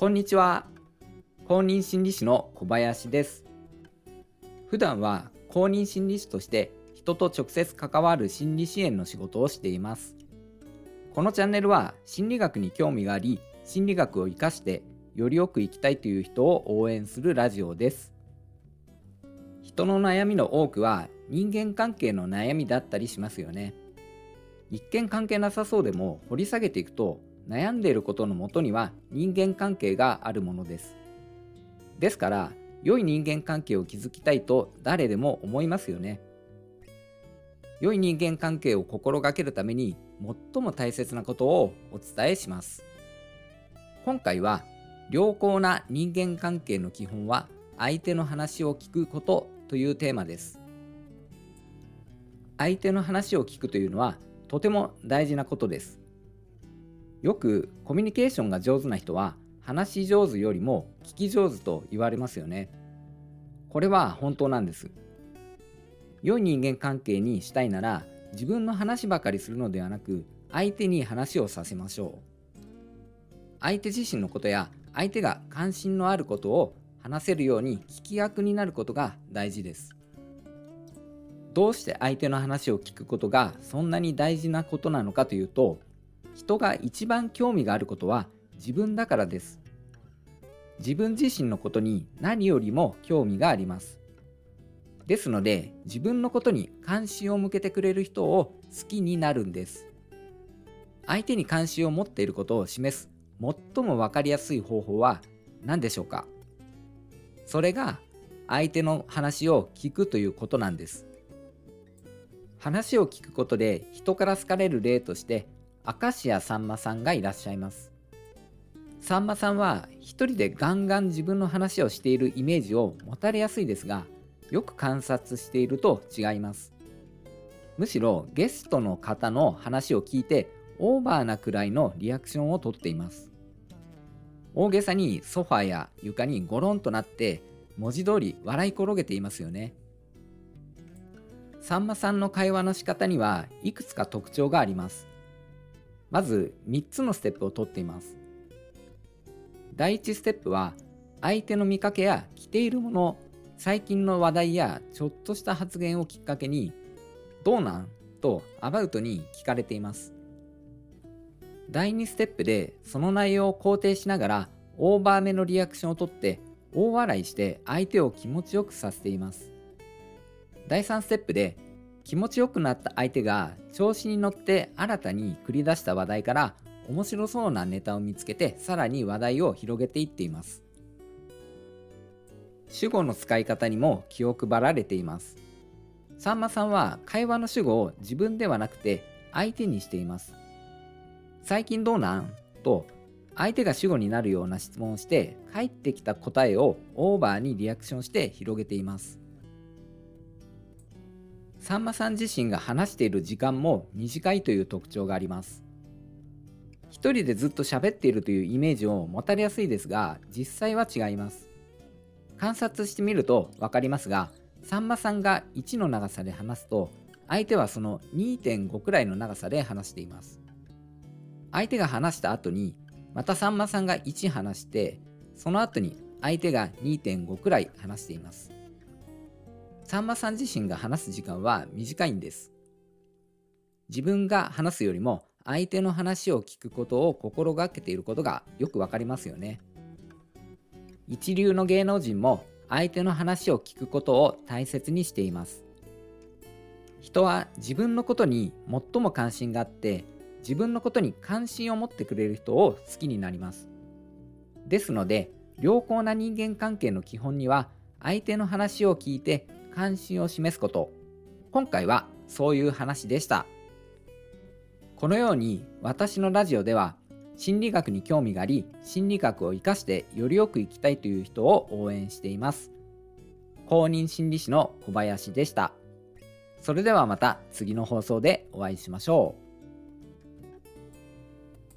こんにちは。公認心理師の小林です。普段は公認心理師として人と直接関わる心理支援の仕事をしています。このチャンネルは心理学に興味があり心理学を活かしてよりよく生きたいという人を応援するラジオです。人の悩みの多くは人間関係の悩みだったりしますよね。一見関係なさそうでも掘り下げていくと悩んでいることのもとには人間関係があるものです。ですから良い人間関係を築きたいと誰でも思いますよね。良い人間関係を心がけるために最も大切なことをお伝えします。今回は良好な人間関係の基本は相手の話を聞くことというテーマです。相手の話を聞くというのはとても大事なことです。よくコミュニケーションが上手な人は話し上手よりも聞き上手と言われますよね。これは本当なんです。良い人間関係にしたいなら自分の話ばかりするのではなく相手に話をさせましょう。相手自身のことや相手が関心のあることを話せるように聞き役になることが大事です。どうして相手の話を聞くことがそんなに大事なことなのかというと人が一番興味があることは自分だからです。自分自身のことに何よりも興味があります。ですので自分のことに関心を向けてくれる人を好きになるんです。相手に関心を持っていることを示す最も分かりやすい方法は何でしょうか？それが相手の話を聞くということなんです。話を聞くことで人から好かれる例として明石家さんまさんがいらっしゃいます。さんまさんは一人でガンガン自分の話をしているイメージを持たれやすいですがよく観察していると違います。むしろゲストの方の話を聞いてオーバーなくらいのリアクションをとっています。大げさにソファや床にゴロンとなって文字通り笑い転げていますよね。さんまさんの会話の仕方にはいくつか特徴があります。まず3つのステップをとっています。第1ステップは相手の見かけや着ているもの、最近の話題やちょっとした発言をきっかけにどうなんとアバウトに聞かれています。第2ステップでその内容を肯定しながらオーバーめのリアクションをとって大笑いして相手を気持ちよくさせています。第3ステップで気持ちよくなった相手が調子に乗って新たに繰り出した話題から面白そうなネタを見つけてさらに話題を広げていっています。主語の使い方にも気を配られています。さんまさんは会話の主語を自分ではなくて相手にしています。最近どうなん？と相手が主語になるような質問をして返ってきた答えをオーバーにリアクションして広げています。さんまさん自身が話している時間も短いという特徴があります。一人でずっと喋っているというイメージを持たれやすいですが実際は違います。観察してみると分かりますがさんまさんが1の長さで話すと相手はその2.5くらいの長さで話しています。相手が話した後にまたさんまさんが1話してその後に相手が2.5くらい話しています。さんまさん自身が話す時間は短いんです。自分が話すよりも相手の話を聞くことを心がけていることがよくわかりますよね。一流の芸能人も相手の話を聞くことを大切にしています。人は自分のことに最も関心があって自分のことに関心を持ってくれる人を好きになります。ですので良好な人間関係の基本には相手の話を聞いて関心を示すこと。今回はそういう話でした。このように私のラジオでは心理学に興味があり心理学を生かしてよりよく生きたいという人を応援しています。公認心理師の小林でした。それではまた次の放送でお会いしましょう。